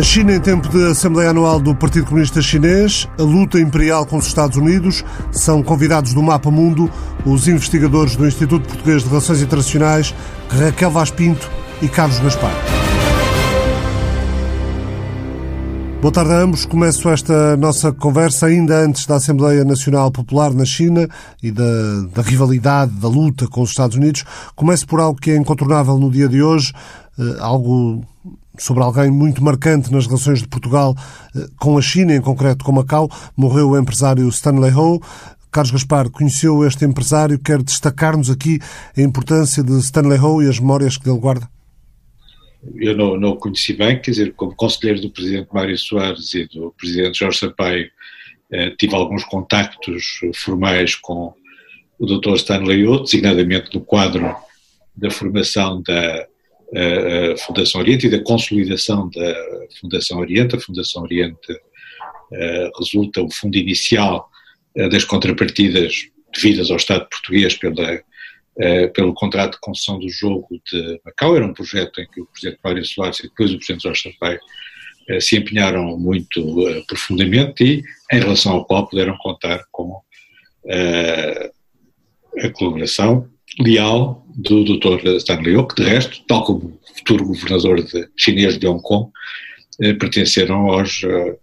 A China em tempo de Assembleia Anual do Partido Comunista Chinês, a luta imperial com os Estados Unidos, são convidados do Mapa Mundo os investigadores do Instituto Português de Relações Internacionais, Raquel Vaz Pinto e Carlos Gaspar. Boa tarde a ambos. Começo esta nossa conversa ainda antes da Assembleia Nacional Popular na China e da, da, rivalidade, da luta com os Estados Unidos. Começo por algo que é incontornável no dia de hoje, eh, algo sobre alguém muito marcante nas relações de Portugal eh, com a China, em concreto com Macau. Morreu o empresário Stanley Ho. Carlos Gaspar conheceu este empresário. Quer destacar-nos aqui a importância de Stanley Ho e as memórias que dele guarda? Eu não, não o conheci bem, quer dizer, como conselheiro do presidente Mário Soares e do presidente Jorge Sampaio, eh, tive alguns contactos formais com o Dr. Stanley Ho, designadamente no quadro da formação da a Fundação Oriente e da consolidação da Fundação Oriente. A Fundação Oriente uh, resulta o fundo inicial uh, das contrapartidas devidas ao Estado português pela, uh, pelo contrato de concessão do jogo de Macau. Era um projeto em que o Presidente Mário Soares e depois o Presidente Jorge Sampaio se empenharam muito profundamente e, em relação ao qual, puderam contar com a colaboração leal do Dr. Stanley Ho, que de resto, tal como o futuro governador de, chinês de Hong Kong, eh, pertenceram aos, eh,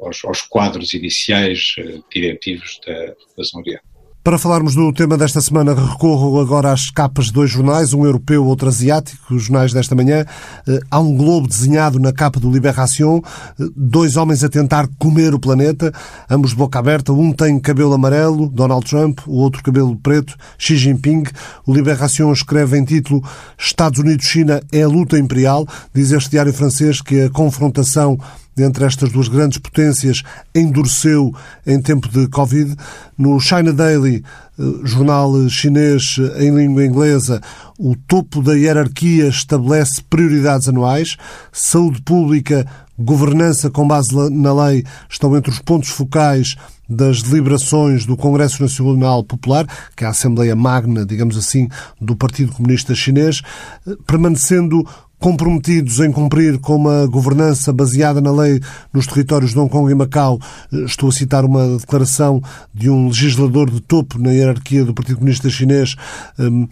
aos, aos, quadros iniciais eh, diretivos da Fundação Oriente. Para falarmos do tema desta semana, recorro agora às capas de dois jornais, um europeu, outro asiático, os jornais desta manhã. Eh, há um globo desenhado na capa do Libération, eh, dois homens a tentar comer o planeta, ambos de boca aberta. Um tem cabelo amarelo, Donald Trump, o outro cabelo preto, Xi Jinping. O Libération escreve em título Estados Unidos-China é a luta imperial. Diz este diário francês que a confrontação entre estas duas grandes potências endureceu em tempo de Covid. No China Daily, eh, jornal chinês em língua inglesa, o topo da hierarquia estabelece prioridades anuais. Saúde pública, governança com base na lei estão entre os pontos focais das deliberações do Congresso Nacional Popular, que é a Assembleia Magna, digamos assim, do Partido Comunista Chinês, eh, permanecendo comprometidos em cumprir com uma governança baseada na lei nos territórios de Hong Kong e Macau. Estou a citar uma declaração de um legislador de topo na hierarquia do Partido Comunista Chinês. Hum,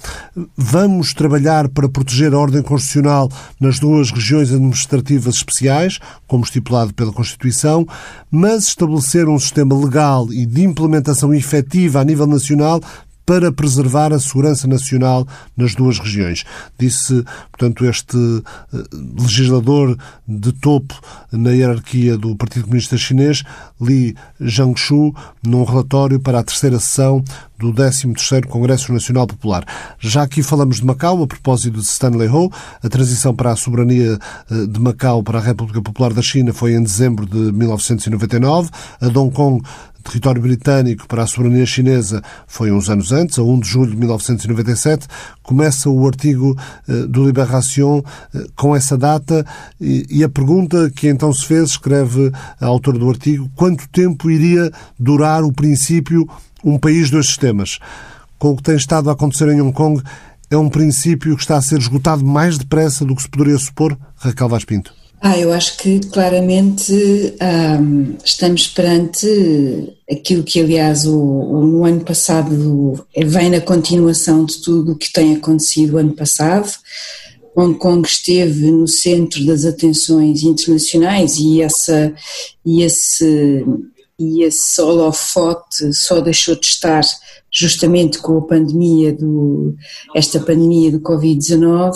vamos trabalhar para proteger a ordem constitucional nas duas regiões administrativas especiais, como estipulado pela Constituição, mas estabelecer um sistema legal e de implementação efetiva a nível nacional para preservar a segurança nacional nas duas regiões. Disse, portanto, este eh, legislador de topo na hierarquia do Partido Comunista Chinês, Li Jiangshu, num relatório para a terceira sessão do 13º Congresso Nacional Popular. Já aqui falamos de Macau, a propósito de Stanley Ho, a transição para a soberania eh, de Macau para a República Popular da China foi em dezembro de 1999, a Hong Kong território britânico para a soberania chinesa foi uns anos antes, a 1 de julho de 1997. Começa o artigo eh, do Libération eh, com essa data e a pergunta que então se fez, escreve a autora do artigo, quanto tempo iria durar o princípio um país, dois sistemas? Com o que tem estado a acontecer em Hong Kong, é um princípio que está a ser esgotado mais depressa do que se poderia supor? Raquel Vaz Pinto. Ah, eu acho que claramente um, estamos perante aquilo que, aliás, o, o, no ano passado vem na continuação de tudo o que tem acontecido ano passado. Hong Kong esteve no centro das atenções internacionais e, essa, e esse e esse holofote só deixou de estar justamente com a pandemia do esta pandemia do Covid-19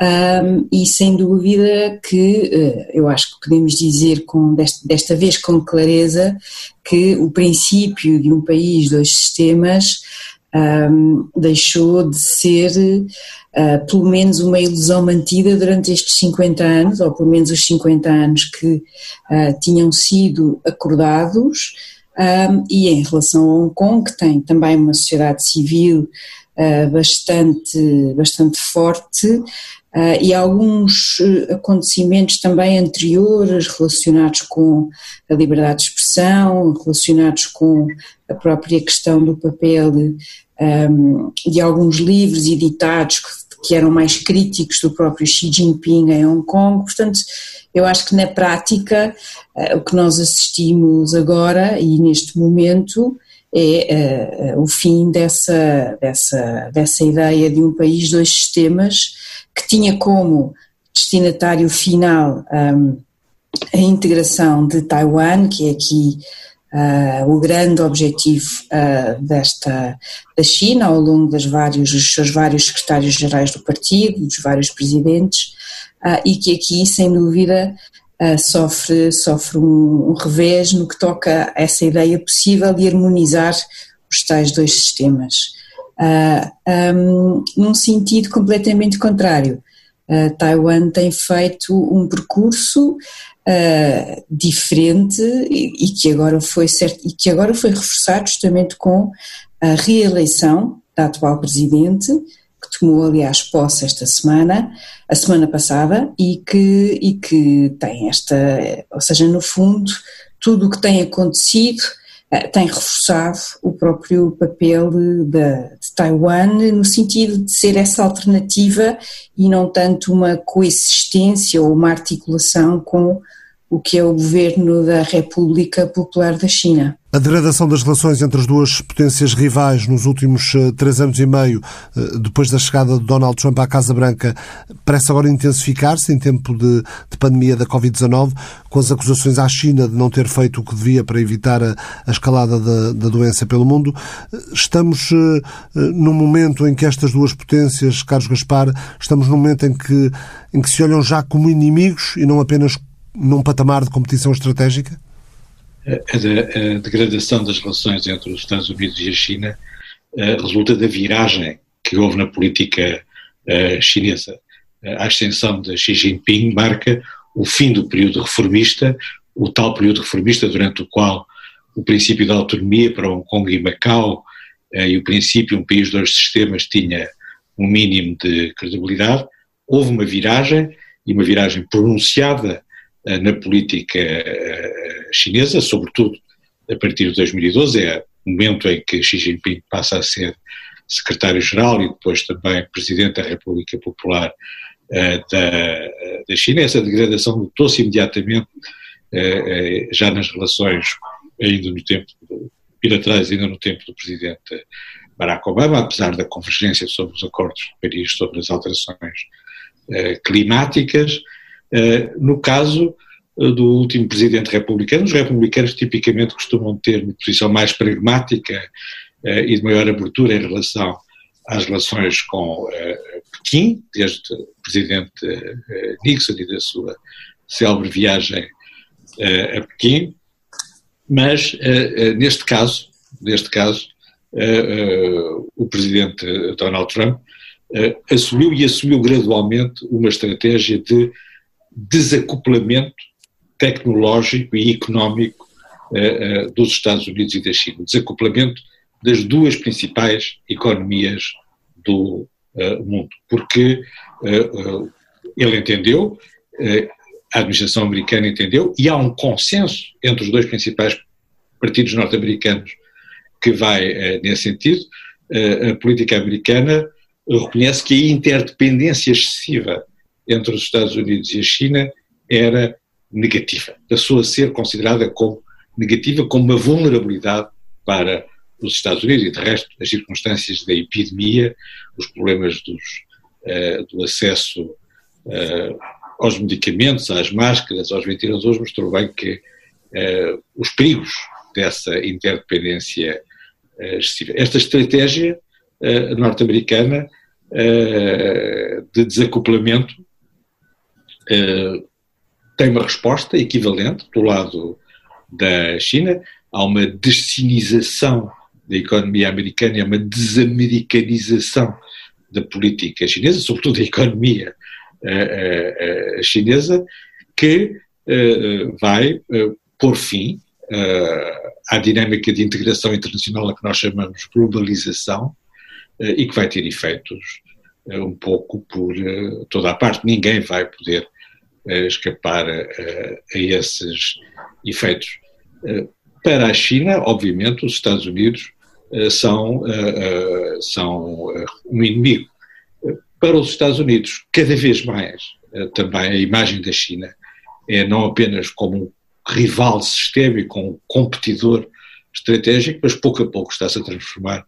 um, e sem dúvida que uh, eu acho que podemos dizer com desta, desta vez com clareza que o princípio de um país dois sistemas um, deixou de ser uh, pelo menos uma ilusão mantida durante estes 50 anos, ou pelo menos os 50 anos que uh, tinham sido acordados, um, e em relação a Hong Kong, que tem também uma sociedade civil uh, bastante, bastante forte, Uh, e alguns acontecimentos também anteriores relacionados com a liberdade de expressão, relacionados com a própria questão do papel de alguns livros editados que, que eram mais críticos do próprio Xi Jinping em Hong Kong. Portanto, eu acho que na prática o que nós assistimos agora e neste momento é o fim dessa, dessa, dessa ideia de um país, dois sistemas, que tinha como destinatário final um, a integração de Taiwan, que é aqui uh, o grande objetivo uh, desta da China ao longo das vários, dos seus vários secretários-gerais do partido, dos vários presidentes, uh, e que aqui, sem dúvida, sofre, sofre um, um, revés no que toca a essa ideia possível de harmonizar os tais dois sistemas. Um, num sentido completamente contrário. Taiwan tem feito um percurso uh, diferente e, e, que agora foi certo, e que agora foi reforçado justamente com a reeleição da atual presidente, que tomou aliás posse esta semana, a semana passada, e que, e que tem esta, ou seja, no fundo, tudo o que tem acontecido tem reforçado o próprio papel de, de, de, Taiwan no sentido de ser essa alternativa e não tanto uma coexistência ou uma articulação com o que é o governo da República Popular da China. A degradação das relações entre as duas potências rivais nos últimos eh, três anos e meio, eh, depois da chegada de Donald Trump à Casa Branca, parece agora intensificar-se em tempo de, de pandemia da Covid-19, com as acusações à China de não ter feito o que devia para evitar a, a escalada da, da, doença pelo mundo. Estamos uh, num momento em que estas duas potências, Carlos Gaspar, estamos num momento em que, em que se olham já como inimigos e não apenas num patamar de competição estratégica? A, degradação das relações entre os Estados Unidos e a China uh, resulta da viragem que houve na política uh, chinesa. Uh, a ascensão de Xi Jinping marca o fim do período reformista, o tal período reformista durante o qual o princípio da autonomia para Hong Kong e Macau e o princípio um país dois sistemas tinha um mínimo de credibilidade. Houve uma viragem e uma viragem pronunciada eh, na política eh, chinesa, sobretudo a partir de 2012, é o momento em que Xi Jinping passa a ser secretário-geral e depois também presidente da República Popular eh, da, da China. Essa degradação notou-se imediatamente já nas relações, ainda no tempo, bilaterais, ainda no tempo do presidente Barack Obama, apesar da convergência sobre os acordos de Paris sobre as alterações climáticas, eh, no caso eh, do último presidente republicano, os republicanos tipicamente costumam ter uma posição mais pragmática eh, e de maior abertura em relação às relações com Pequim, desde o presidente Nixon e da sua célebre viagem a Pequim, mas neste caso, neste caso, o presidente Donald Trump assumiu e assumiu gradualmente uma estratégia de desacoplamento tecnológico e económico uh, uh, dos Estados Unidos e da China, desacoplamento das duas principais economias do uh, mundo, porque ele entendeu, a administração americana entendeu, e há um consenso entre os dois principais partidos norte-americanos que vai nesse sentido. a política americana reconhece que a interdependência excessiva entre os Estados Unidos e a China era negativa. Passou a ser considerada como negativa, como uma vulnerabilidade para os Estados Unidos e, de resto, as circunstâncias da epidemia, os problemas dos, uh, do acesso uh, aos medicamentos, às máscaras, aos ventiladores, mostrou bem que uh, os perigos dessa interdependência excessiva. Esta estratégia norte-americana de desacoplamento tem uma resposta equivalente do lado da China. Há uma descinização da economia americana e uma desamericanização da política chinesa, sobretudo da economia uh, uh, chinesa, que vai pôr fim à dinâmica de integração internacional a que nós chamamos globalização e que vai ter efeitos um pouco por toda a parte. Ninguém vai poder escapar a, a, esses efeitos. Eh, para a China, obviamente, os Estados Unidos eh, são, eh, são um inimigo. Para os Estados Unidos, cada vez mais, também a imagem da China é não apenas como um rival sistémico, um competidor estratégico, mas pouco a pouco está-se a transformar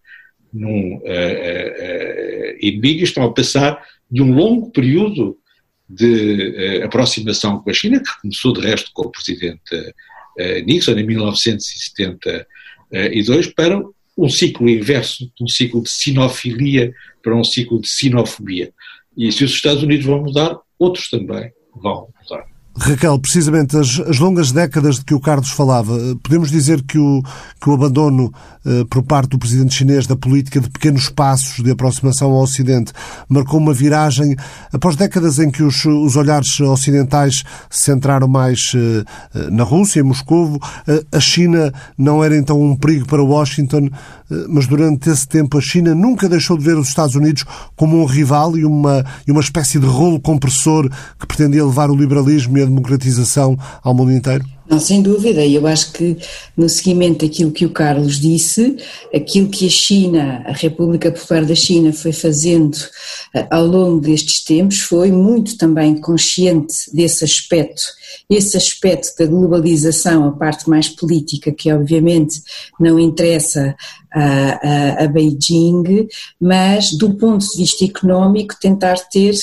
num uh, uh, inimigo e estão a passar de um longo período de uh, aproximação com a China, que começou de resto com o presidente Nixon em 1972, para um ciclo inverso, um ciclo de sinofilia para um ciclo de sinofobia. E se os Estados Unidos vão mudar, outros também vão mudar. Raquel, precisamente as, as, longas décadas de que o Carlos falava, eh, podemos dizer que o, que o abandono eh, por parte do presidente chinês da política de pequenos passos de aproximação ao Ocidente marcou uma viragem após décadas em que os, os olhares ocidentais se centraram mais eh, eh na Rússia, em Moscou. Eh, a China não era então um perigo para Washington, eh, mas durante esse tempo a China nunca deixou de ver os Estados Unidos como um rival e uma, e uma espécie de rolo compressor que pretendia levar o liberalismo a democratização ao mundo inteiro? Não, sem dúvida, eu acho que no seguimento daquilo que o Carlos disse, aquilo que a China, a República Popular da China foi fazendo eh, ao longo destes tempos foi muito também consciente desse aspecto, esse aspecto da globalização, a parte mais política, que obviamente não interessa a, a, a Beijing, mas do ponto de vista económico tentar ter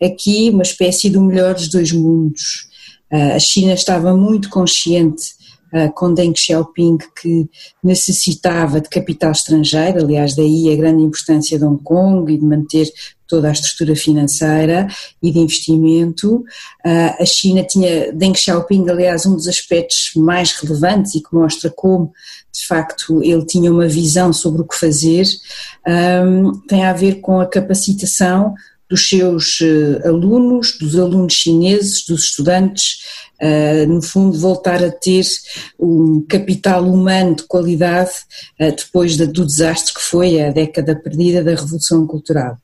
aqui uma espécie do melhor dos dois mundos a China estava muito consciente uh, com Deng Xiaoping que necessitava de capital estrangeiro, aliás, daí a grande importância de Hong Kong e de manter toda a estrutura financeira e de investimento. Uh, a China tinha, Deng Xiaoping, aliás, um dos aspectos mais relevantes e que mostra como, de facto, ele tinha uma visão sobre o que fazer, tem a ver com a capacitação dos seus uh, alunos, dos alunos chineses, dos estudantes, uh, no fundo voltar a ter um capital humano de qualidade uh, depois de, do desastre que foi a década perdida da Revolução Cultural.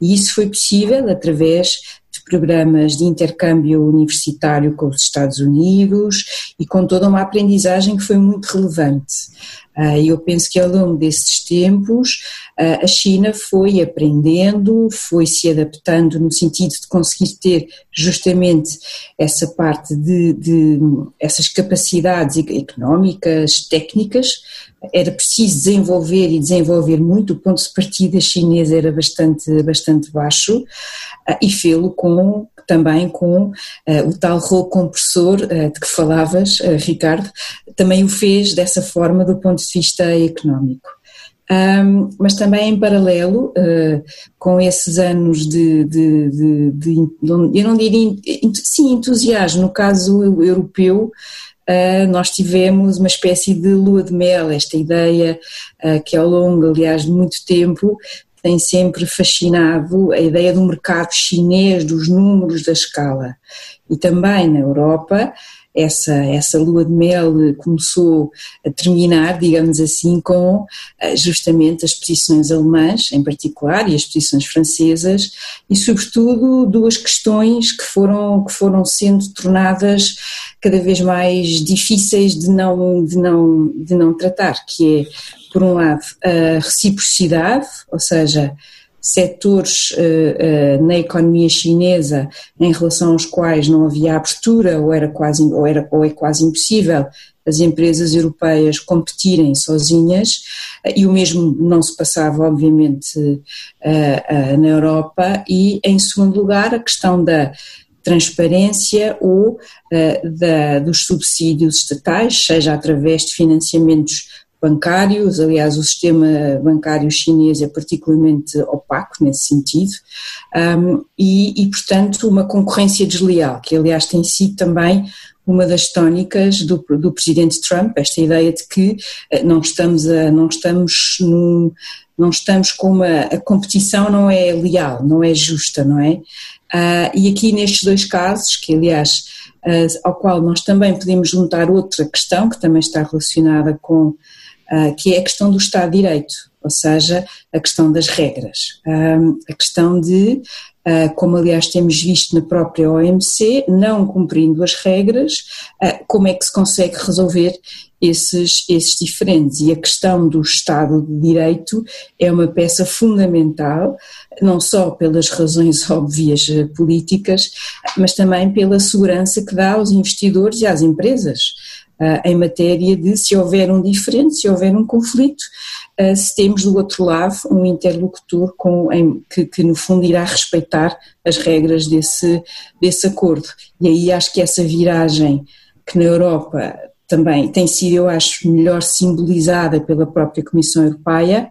E isso foi possível através de programas de intercâmbio universitário com os Estados Unidos e com toda uma aprendizagem que foi muito relevante. E eu penso que ao longo desses tempos a China foi aprendendo, foi se adaptando no sentido de conseguir ter justamente essa parte de, de essas capacidades económicas, técnicas. Era preciso desenvolver e desenvolver muito, o ponto de partida chinês era bastante, bastante baixo e fê-lo com também com uh, o tal rolo compressor uh, de que falavas, uh, Ricardo, também o fez dessa forma do ponto de vista económico. Um, mas também em paralelo com esses anos de, de, de, de, eu não diria, sim, entusiasmo, no caso europeu, nós tivemos uma espécie de lua de mel, esta ideia uh, que ao longo, aliás, de muito tempo tem sempre fascinado a ideia do mercado chinês, dos números da escala. E também na Europa, essa, essa lua de mel começou a terminar, digamos assim, com eh, justamente as posições alemãs, em particular, e as posições francesas, e sobretudo duas questões que foram, que foram sendo tornadas cada vez mais difíceis de não, de não, de não tratar, que é, por um lado, a reciprocidade, ou seja, setores uh, uh, na economia chinesa em relação aos quais não havia abertura ou era quase ou era ou é quase impossível as empresas europeias competirem sozinhas. Uh, e o mesmo não se passava obviamente na Europa. E em segundo lugar a questão da transparência ou da, dos subsídios estatais, seja através de financiamentos bancários, aliás, o sistema bancário chinês é particularmente opaco nesse sentido, um, e, e, portanto, uma concorrência desleal, que aliás tem sido também uma das tónicas do, do presidente Trump, esta ideia de que eh, não estamos a, não estamos num, não estamos com uma, a competição não é leal, não é justa, não é? Uh, e aqui nestes dois casos, que aliás, uh, ao qual nós também podemos juntar outra questão que também está relacionada com que é a questão do Estado de Direito. ou seja, a questão das regras, a questão de, como aliás temos visto na própria OMC, não cumprindo as regras, como é que se consegue resolver esses, esses diferentes. E a questão do Estado de Direito é uma peça fundamental, não só pelas razões óbvias políticas, mas também pela segurança que dá aos investidores e às empresas. Uh, em matéria de se houver um diferente, se houver um conflito, uh, se temos do outro lado um interlocutor com, em, que, que, no fundo irá respeitar as regras desse, desse acordo. E aí acho que essa viragem que na Europa também tem sido, eu acho, melhor simbolizada pela própria Comissão Europeia,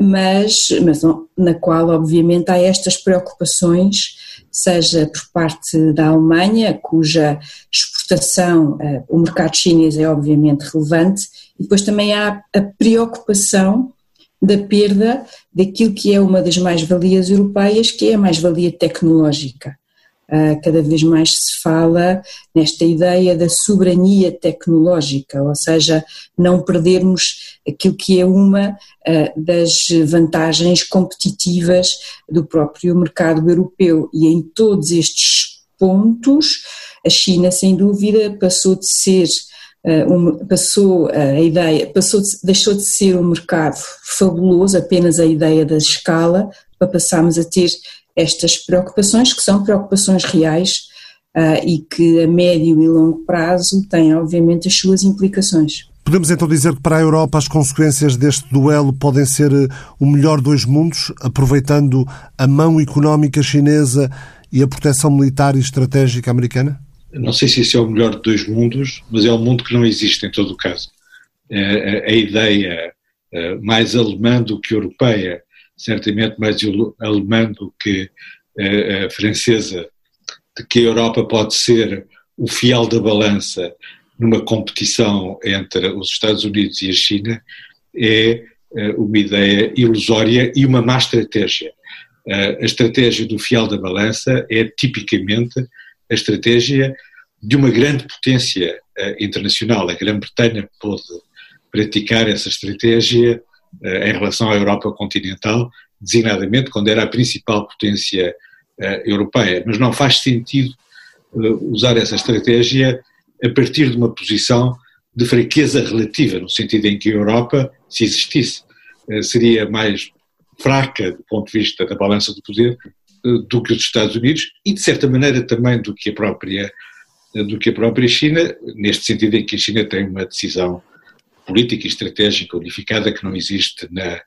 mas, mas não, na qual, obviamente, há estas preocupações, seja por parte da Alemanha, cuja exportação, uh, o mercado chinês é obviamente relevante, e depois também há a preocupação da perda daquilo que é uma das mais-valias europeias, que é a mais-valia tecnológica. Ah, cada vez mais se fala nesta ideia da soberania tecnológica, ou seja, não perdermos aquilo que é uma ah, das vantagens competitivas do próprio mercado europeu. E em todos estes pontos, a China, sem dúvida, passou de ser Uh, passou a ideia, passou de, deixou de ser um mercado fabuloso, apenas a ideia da escala, para passarmos a ter estas preocupações, que são preocupações reais uh, e que a médio e longo prazo têm, obviamente, as suas implicações. Podemos então dizer que para a Europa as consequências deste duelo podem ser eh, o melhor dos mundos, aproveitando a mão económica chinesa e a proteção militar e estratégica americana? Não sei se isso é o melhor de dois mundos, mas é um mundo que não existe em todo o caso. A, a ideia eh, mais alemã do que europeia certamente mais alemã do que francesa, de que a Europa pode ser o fiel da balança numa competição entre os Estados Unidos e a China, é eh, uma ideia ilusória e uma má estratégia. Eh, a estratégia do fiel da balança é tipicamente a estratégia de uma grande potência eh, internacional. A Grã-Bretanha pôde praticar essa estratégia em relação à Europa continental, designadamente quando era a principal potência eh, europeia. Mas não faz sentido eh, usar essa estratégia a partir de uma posição de fraqueza relativa, no sentido em que a Europa, se existisse, seria mais fraca do ponto de vista da balança do poder do que os Estados Unidos e de certa maneira também do que a própria do que a própria China, neste sentido em que a China tem uma decisão política e estratégica unificada que não existe na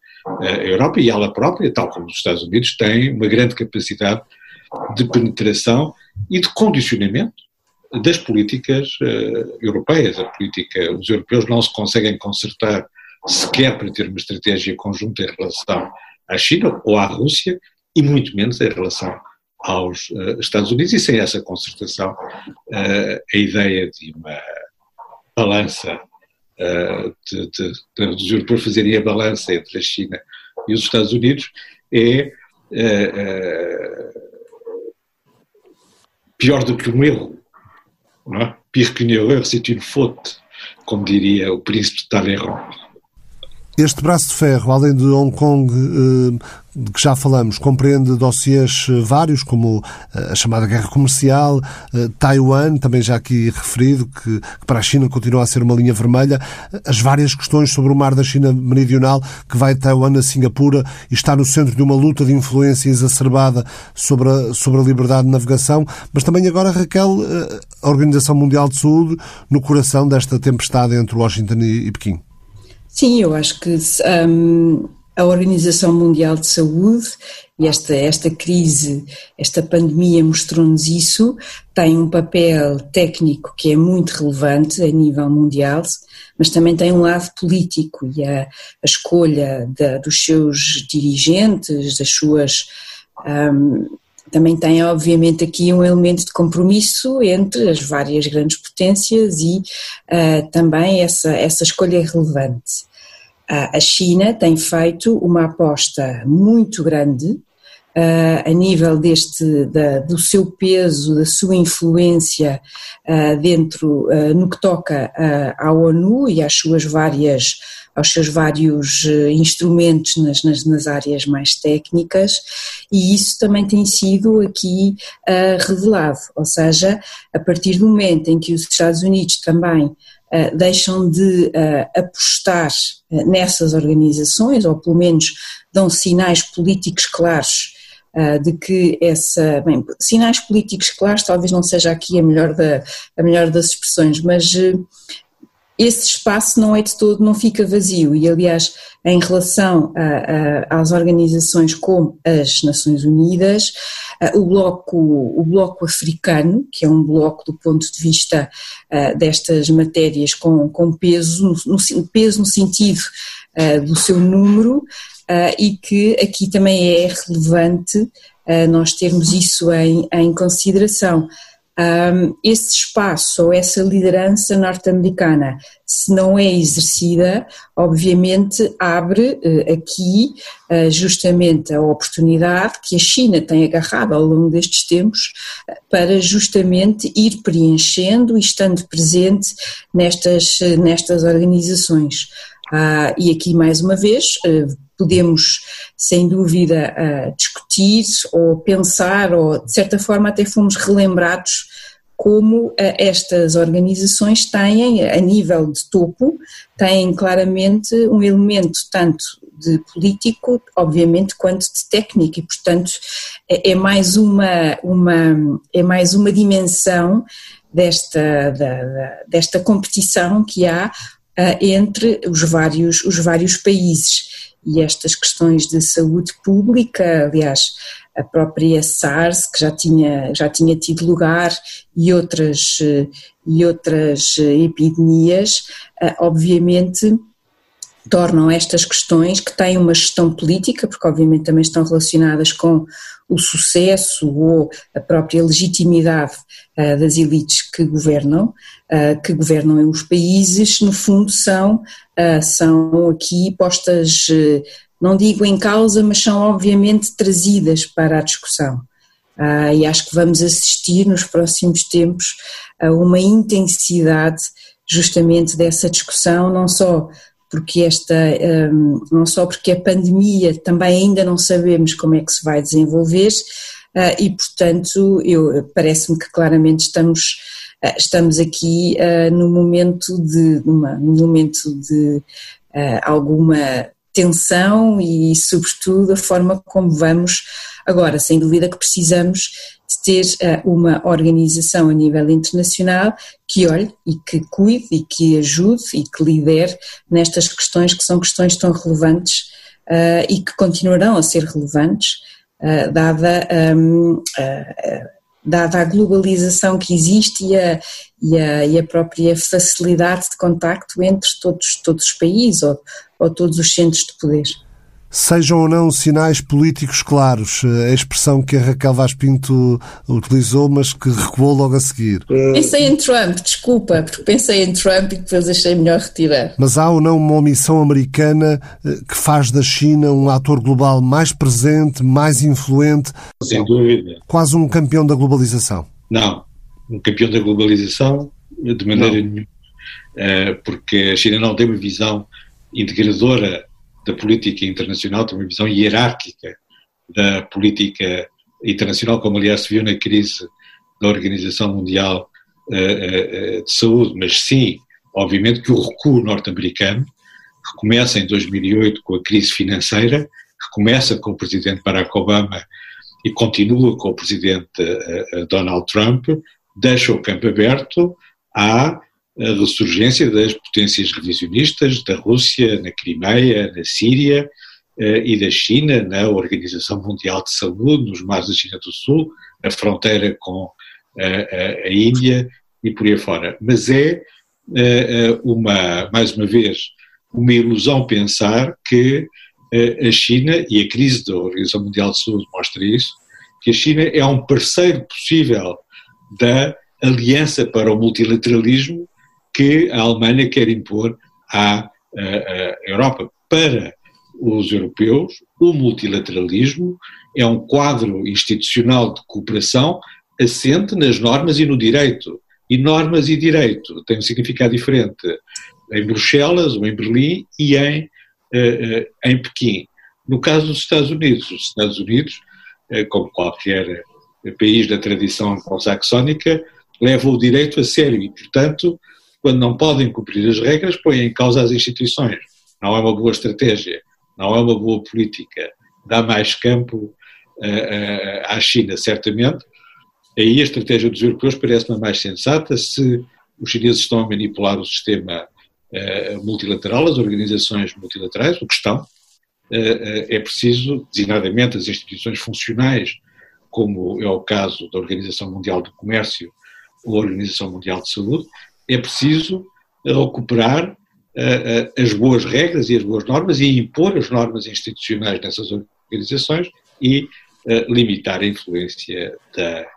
Europa e ela própria, tal como os Estados Unidos, tem uma grande capacidade de penetração e de condicionamento das políticas uh, europeias. A política, os europeus não se conseguem consertar sequer para ter uma estratégia conjunta em relação à China ou à Rússia e muito menos em relação aos uh, Estados Unidos e sem essa concertação uh, a ideia de uma balança uh, de, de, de, dos europeus fazerem a balança entre a China e os Estados Unidos é uh, uh, pior do que um erro. Não é? Pire qu'une erreur, c'est une faute, como diria o príncipe de Talleyrand. Este braço de ferro, além de Hong Kong, eh, de que já falamos, compreende dossiês eh, vários, como eh, a chamada guerra comercial, Taiwan, também já aqui referido, que para a China continua a ser uma linha vermelha, as várias questões sobre o mar da China meridional, que vai de Taiwan a Singapura e está no centro de uma luta de influência exacerbada sobre a, sobre a liberdade de navegação, mas também agora, Raquel, a Organização Mundial de Saúde, no coração desta tempestade entre Washington e Pequim. Sim, eu acho que um, a Organização Mundial de Saúde e esta, esta crise, esta pandemia mostrou-nos isso, tem um papel técnico que é muito relevante a nível mundial, mas também tem um lado político e a, a escolha da, dos seus dirigentes, das suas. Um, também tem, obviamente, aqui um elemento de compromisso entre as várias grandes potências e uh, também essa, essa escolha relevante. Uh, a China tem feito uma aposta muito grande uh, a nível deste, da, do seu peso, da sua influência dentro, no que toca à ONU e às suas várias aos seus vários instrumentos nas, nas, nas, áreas mais técnicas, e isso também tem sido aqui uh, revelado, ou seja, a partir do momento em que os Estados Unidos também uh, deixam de uh, apostar nessas organizações, ou pelo menos dão sinais políticos claros de que essa, bem, sinais políticos claros talvez não seja aqui a melhor, da, a melhor das expressões, mas esse espaço não é de todo, não fica vazio. E aliás em relação a, a, às organizações como as Nações Unidas, o bloco, o bloco africano, que é um bloco do ponto de vista destas matérias com, com peso, no, no, peso no sentido do seu número e que aqui também é relevante nós termos isso em, em consideração um, esse espaço ou essa liderança norte-americana, se não é exercida, obviamente abre uh, aqui uh, justamente a oportunidade que a China tem agarrado ao longo destes tempos uh, para justamente ir preenchendo e estando presente nestas, nestas organizações. Ah, e aqui mais uma vez podemos, sem dúvida, uh, discutir ou pensar, ou de certa forma até fomos relembrados como uh, estas organizações têm, a nível de topo, têm claramente um elemento tanto de político, obviamente, quanto de técnico, e portanto é, é mais uma, uma, é mais uma dimensão desta, da, desta competição que há uh, entre os vários, os vários países e estas questões de saúde pública, aliás, a própria SARS, que já tinha, já tinha tido lugar, e outras, e outras epidemias, eh, obviamente tornam estas questões que têm uma gestão política, porque obviamente também estão relacionadas com o sucesso ou a própria legitimidade uh, das elites que governam, uh, que governam os países, no fundo são, uh, são aqui postas, não digo em causa, mas são obviamente trazidas para a discussão. e acho que vamos assistir nos próximos tempos a uma intensidade justamente dessa discussão, não só porque esta, um, não só porque a pandemia também ainda não sabemos como é que se vai desenvolver uh, e portanto parece-me que claramente estamos uh, estamos aqui uh, no momento de uma, no momento de alguma tensão e sobretudo a forma como vamos agora sem dúvida que precisamos ter uh, uma organização a nível internacional que olhe e que cuide e que ajude e que lidere nestas questões que são questões tão relevantes uh, e que continuarão a ser relevantes, uh, dada, um, dada a globalização que existe e a, e a, e a, própria facilidade de contacto entre todos, todos os países ou, ou todos os centros de poder sejam ou não sinais políticos claros, a expressão que a Raquel Vaz Pinto utilizou, mas que recuou logo a seguir. Pensei em Trump, desculpa, porque pensei em Trump e depois achei melhor retirar. Mas há ou não uma omissão americana eh, que faz da China um ator global mais presente, mais influente? Sem dúvida. Quase um campeão da globalização? Não, um campeão da globalização de maneira não. nenhuma, eh, porque a China não tem uma visão integradora da política internacional, tem uma visão hierárquica da política internacional, como aliás se viu na crise da Organização Mundial uh, uh, de Saúde, mas sim, obviamente, que o recuo norte-americano, que começa em 2008 com a crise financeira, que começa com o presidente Barack Obama e continua com o presidente uh, Donald Trump, deixa o campo aberto à a ressurgência das potências revisionistas da Rússia na Crimeia, na Síria eh, e da China na Organização Mundial de Saúde, nos mares da China do Sul, na fronteira com eh, a, a Índia e por aí fora. Mas é eh, uma, mais uma vez, uma ilusão pensar que a China, e a crise da Organização Mundial de Saúde mostra isso, que a China é um parceiro possível da Aliança para o Multilateralismo que a Alemanha quer impor à, à Europa. Para os europeus, o multilateralismo é um quadro institucional de cooperação assente nas normas e no direito. E normas e direito têm um significado diferente em Bruxelas, ou em Berlim e em, em Pequim. No caso dos Estados Unidos, os Estados Unidos, como qualquer país da tradição anglo-saxónica, levam o direito a sério e, portanto, quando não podem cumprir as regras, põem em causa as instituições. Não é uma boa estratégia, não é uma boa política, dá mais campo uh, uh, à China, certamente. Aí a estratégia dos europeus parece-me mais sensata se os chineses estão a manipular o sistema uh, multilateral, as organizações multilaterais, o que estão. é preciso, designadamente, as instituições funcionais, como é o caso da Organização Mundial do Comércio ou a Organização Mundial de Saúde, é preciso recuperar uh, uh, as boas regras e as boas normas e impor as normas institucionais nessas organizações e uh, limitar a influência da,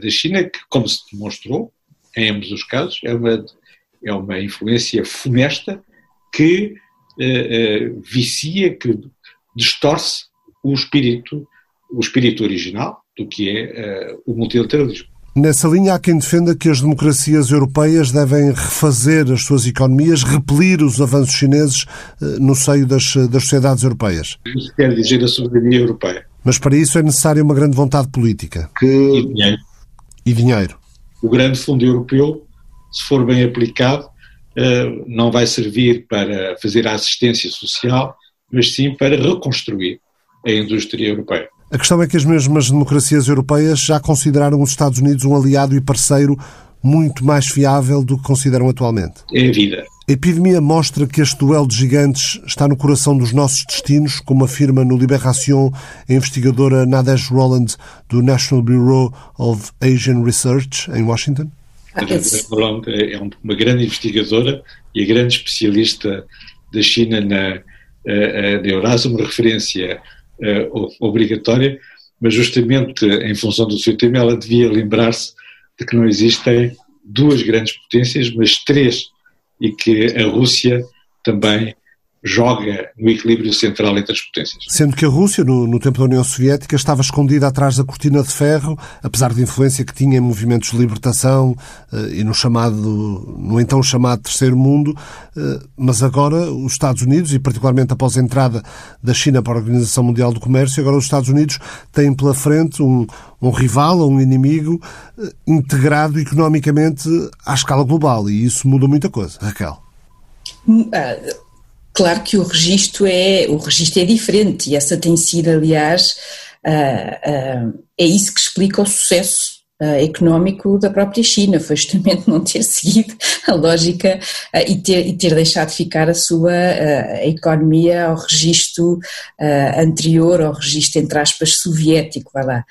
da China, que, como se demonstrou em ambos os casos, é uma, é uma influência funesta que vicia, que distorce o espírito, o espírito original do que é o multilateralismo. Nessa linha, há quem defenda que as democracias europeias devem refazer as suas economias, repelir os avanços chineses eh, no seio das, das sociedades europeias. Isso quer dizer a soberania europeia. Mas para isso é necessária uma grande vontade política. Que... E dinheiro. E dinheiro. O grande fundo europeu, se for bem aplicado, eh, não vai servir para fazer a assistência social, mas sim para reconstruir a indústria europeia. A questão é que as mesmas democracias europeias já consideraram os Estados Unidos um aliado e parceiro muito mais fiável do que consideram atualmente. É a vida. A epidemia mostra que este duelo de gigantes está no coração dos nossos destinos, como afirma no Libération a investigadora Nadej Roland do National Bureau of Asian Research em Washington? A Roland é uma grande investigadora e a grande especialista da China na, na Eurásio, uma referência obrigatória, mas justamente em função do seu tema ela devia lembrar-se de que não existem duas grandes potências, mas três, e que a Rússia também joga no equilíbrio central entre as potências. Sendo que a Rússia, no, no, tempo da União Soviética, estava escondida atrás da cortina de ferro, apesar da influência que tinha em movimentos de libertação uh, e no chamado, no então chamado Terceiro Mundo, uh, mas agora os Estados Unidos, e particularmente após a entrada da China para a Organização Mundial do Comércio, agora os Estados Unidos têm pela frente um, um rival, um inimigo uh, integrado economicamente à escala global, e isso muda muita coisa. Raquel. Uh Claro que o registro é, o registro é diferente e essa tem sido, aliás, uh, uh, é isso que explica o sucesso uh, económico da própria China, foi justamente não ter seguido a lógica e, ter, e ter deixado ficar a sua a economia ao registro anterior, ao registro, entre aspas, soviético, vai lá.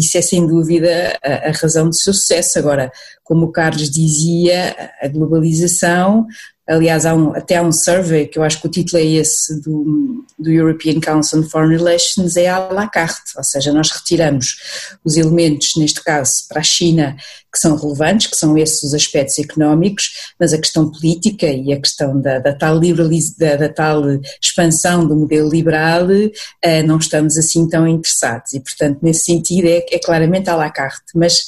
isso é sem dúvida a, a razão do seu sucesso. Agora, como o Carlos dizia, a globalização Aliás, há um, até há um survey, que eu acho que o título é esse, do, do European Council on Foreign Relations, é à la carte, ou seja, nós retiramos os elementos, neste caso, para a China, que são relevantes, que são esses os aspectos económicos, mas a questão política e a questão da, da tal, da, da, tal expansão do modelo liberal, eh, não estamos assim tão interessados. E, portanto, nesse sentido, é, é claramente à la carte. Mas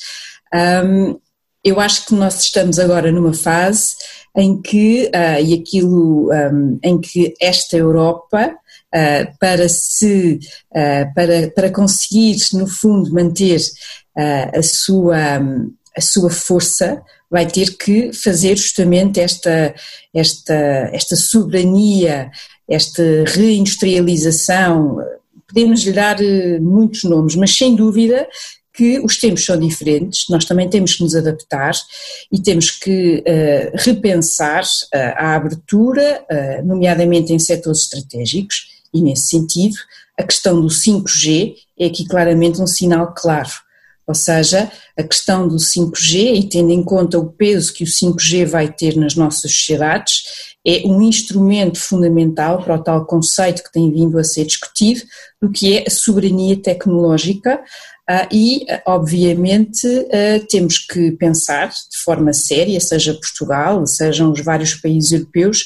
um, eu acho que nós estamos agora numa fase em que, uh, e aquilo um, em que esta Europa, uh, para se, uh, para, para conseguir, no fundo, manter a, sua, um, a sua força, vai ter que fazer justamente esta, esta, esta soberania, esta reindustrialização, podemos lhe dar muitos nomes, mas sem dúvida que os tempos são diferentes, nós também temos que nos adaptar e temos que uh, repensar uh, a abertura, uh, nomeadamente em setores estratégicos, e nesse sentido, a questão do 5G é aqui claramente um sinal claro. Ou seja, a questão do 5G, e tendo em conta o peso que o 5G vai ter nas nossas sociedades, é um instrumento fundamental para o tal conceito que tem vindo a ser discutido, do que é a soberania tecnológica, e, obviamente, uh, temos que pensar de forma séria, seja Portugal, sejam os vários países europeus,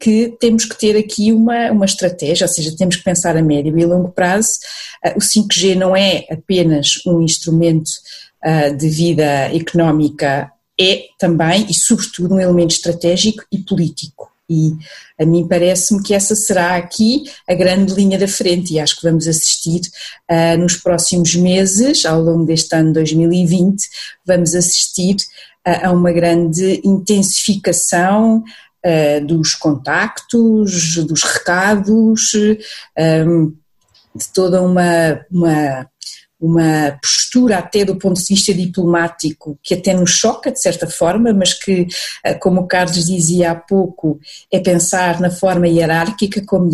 que temos que ter aqui uma, uma estratégia, ou seja, temos que pensar a médio e longo prazo. Uh, o 5G não é apenas um instrumento de vida económica é também e sobretudo um elemento estratégico e político. E a mim parece-me que essa será aqui a grande linha da frente e acho que vamos assistir uh, nos próximos meses, ao longo deste ano 2020, vamos assistir uh, a uma grande intensificação uh, dos contactos, dos recados, de toda uma, uma uma postura até do ponto de vista diplomático que até nos choca de certa forma, mas que, eh, como o Carlos dizia há pouco, é pensar na forma hierárquica como,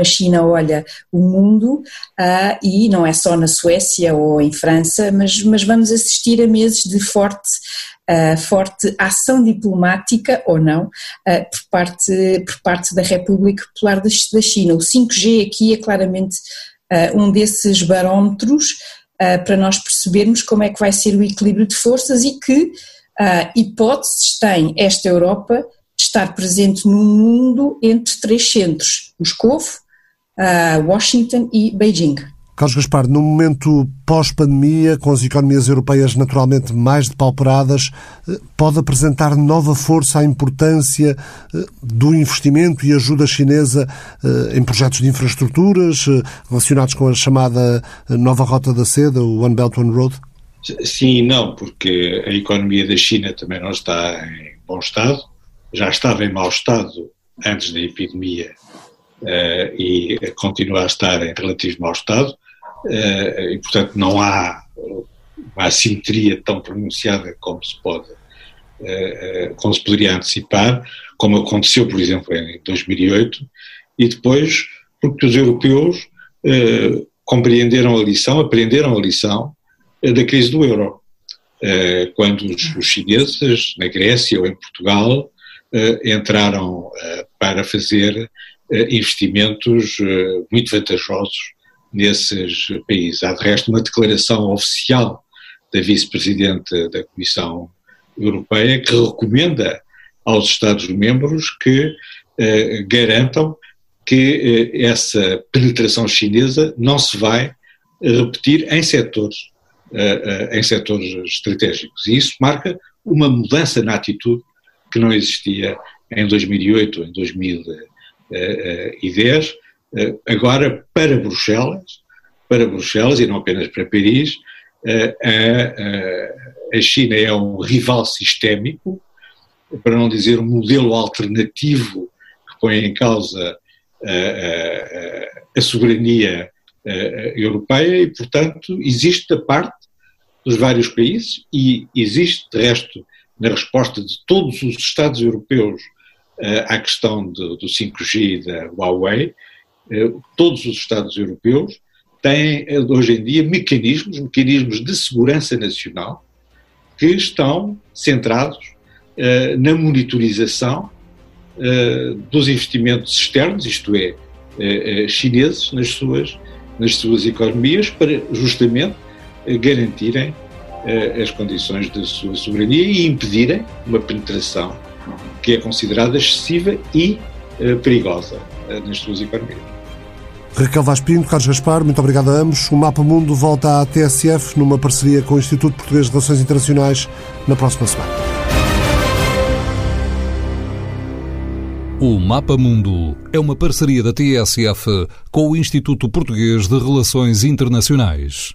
a China olha o mundo uh, e não é só na Suécia ou em França, mas, mas vamos assistir a meses de forte Uh, forte ação diplomática ou não uh, por, parte, por parte da República Popular da, China. O 5G aqui é claramente um desses barómetros uh, para nós percebermos como é que vai ser o equilíbrio de forças e que uh, hipóteses tem esta Europa de estar presente no mundo entre três centros, Moscou, uh, Washington e Beijing. Carlos Gaspar, no momento pós-pandemia, com as economias europeias naturalmente mais depauperadas, eh, pode apresentar nova força à importância eh, do investimento e ajuda chinesa eh, em projetos de infraestruturas relacionados com a chamada nova Rota da Seda, o One Belt One Road? Sim e não, porque a economia da China também não está em bom estado, já estava em mau estado antes da epidemia e continua a estar em relativo mau estado e, portanto, não há uma assimetria tão pronunciada como se pode, eh, eh, como se poderia antecipar, como aconteceu, por exemplo, em 2008, e depois porque os europeus compreenderam a lição, aprenderam a lição da crise do euro. Quando os chineses, na Grécia ou em Portugal, entraram para fazer investimentos muito vantajosos nesses países. Há de resto uma declaração oficial da vice-presidente da Comissão Europeia que recomenda aos Estados-membros que eh, garantam que eh, essa penetração chinesa não se vai repetir em setores, eh, eh, em setores estratégicos. E isso marca uma mudança na atitude que não existia em 2008 ou em 2010 eh, agora para Bruxelas, para Bruxelas e não apenas para Paris, eh, a, a China é um rival sistémico, para não dizer um modelo alternativo que põe em causa a, a, a soberania europeia e, portanto, existe da parte dos vários países e existe, de resto, na resposta de todos os Estados europeus à questão do, do 5G e da Huawei, eh, todos os Estados europeus têm eh, hoje em dia mecanismos, mecanismos de segurança nacional que estão centrados uh, na monitorização dos investimentos externos, isto é, chineses, nas suas, nas suas economias, para justamente garantirem as condições de sua soberania e impedirem uma penetração que é considerada excessiva e perigosa nas suas economias. Raquel Vaz Pinto, Carlos Gaspar, muito obrigado a ambos. O Mapa Mundo volta à TSF numa parceria com o Instituto Português de Relações Internacionais na próxima semana. O Mapa Mundo é uma parceria da TSF com o Instituto Português de Relações Internacionais.